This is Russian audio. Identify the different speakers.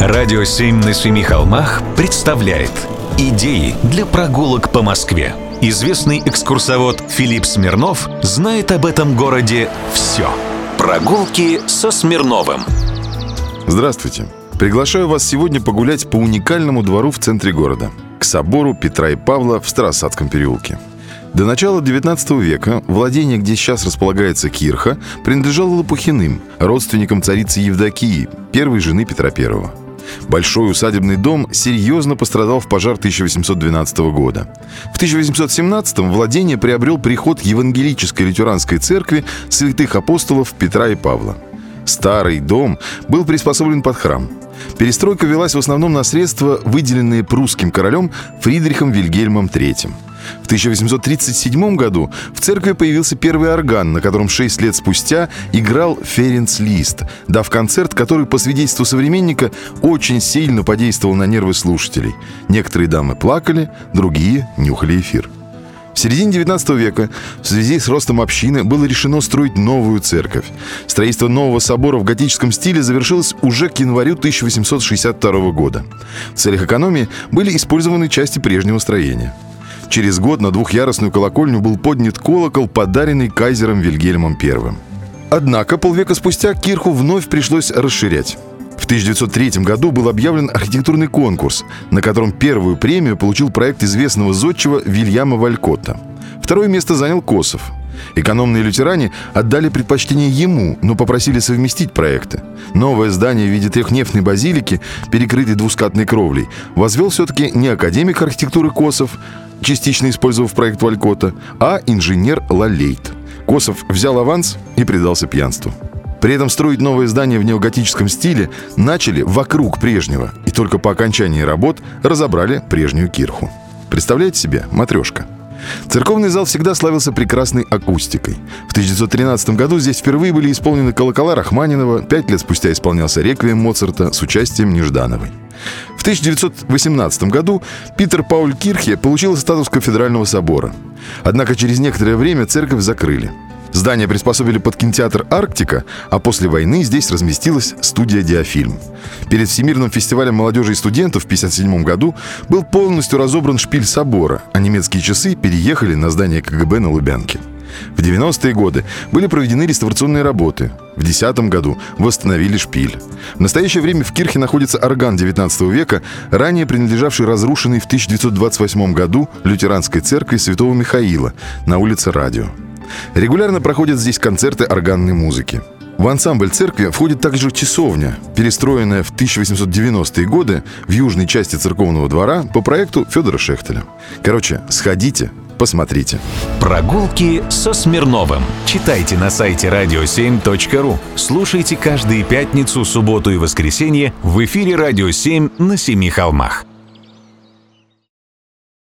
Speaker 1: Радио «Семь на семи холмах» представляет Идеи для прогулок по Москве. Известный экскурсовод Филипп Смирнов знает об этом городе все. Прогулки со Смирновым.
Speaker 2: Здравствуйте. Приглашаю вас сегодня погулять по уникальному двору в центре города, к собору Петра и Павла в Старосадском переулке. До начала XIX века владение, где сейчас располагается Кирха, принадлежало Лопухиным, родственникам царицы Евдокии, первой жены Петра I. Большой усадебный дом серьезно пострадал в пожар 1812 года. В 1817 владение приобрел приход Евангелической лютеранской церкви святых апостолов Петра и Павла. Старый дом был приспособлен под храм. Перестройка велась в основном на средства, выделенные прусским королем Фридрихом Вильгельмом III. В 1837 году в церкви появился первый орган, на котором шесть лет спустя играл Ференц Лист, дав концерт, который, по свидетельству современника, очень сильно подействовал на нервы слушателей. Некоторые дамы плакали, другие нюхали эфир. В середине 19 века в связи с ростом общины было решено строить новую церковь. Строительство нового собора в готическом стиле завершилось уже к январю 1862 года. В целях экономии были использованы части прежнего строения. Через год на двухъярусную колокольню был поднят колокол, подаренный кайзером Вильгельмом I. Однако полвека спустя кирху вновь пришлось расширять. В 1903 году был объявлен архитектурный конкурс, на котором первую премию получил проект известного зодчего Вильяма Валькотта. Второе место занял Косов. Экономные лютеране отдали предпочтение ему, но попросили совместить проекты. Новое здание в виде трехнефтной базилики, перекрытой двускатной кровлей, возвел все-таки не академик архитектуры Косов, частично использовав проект Валькота, а инженер Лалейт. Косов взял аванс и предался пьянству. При этом строить новое здание в неоготическом стиле начали вокруг прежнего, и только по окончании работ разобрали прежнюю кирху. Представляете себе, матрешка – Церковный зал всегда славился прекрасной акустикой. В 1913 году здесь впервые были исполнены колокола Рахманинова, пять лет спустя исполнялся реквием Моцарта с участием Неждановой. В 1918 году Питер Пауль Кирхе получил статус кафедрального собора. Однако через некоторое время церковь закрыли. Здание приспособили под кинотеатр «Арктика», а после войны здесь разместилась студия «Диафильм». Перед Всемирным фестивалем молодежи и студентов в 1957 году был полностью разобран шпиль собора, а немецкие часы переехали на здание КГБ на Лубянке. В 90-е годы были проведены реставрационные работы. В 2010 году восстановили шпиль. В настоящее время в Кирхе находится орган 19 века, ранее принадлежавший разрушенной в 1928 году лютеранской церкви Святого Михаила на улице Радио. Регулярно проходят здесь концерты органной музыки. В ансамбль церкви входит также часовня, перестроенная в 1890-е годы в южной части церковного двора по проекту Федора Шехтеля. Короче, сходите, посмотрите.
Speaker 1: Прогулки со Смирновым. Читайте на сайте radio7.ru. Слушайте каждые пятницу, субботу и воскресенье в эфире «Радио 7» на Семи холмах.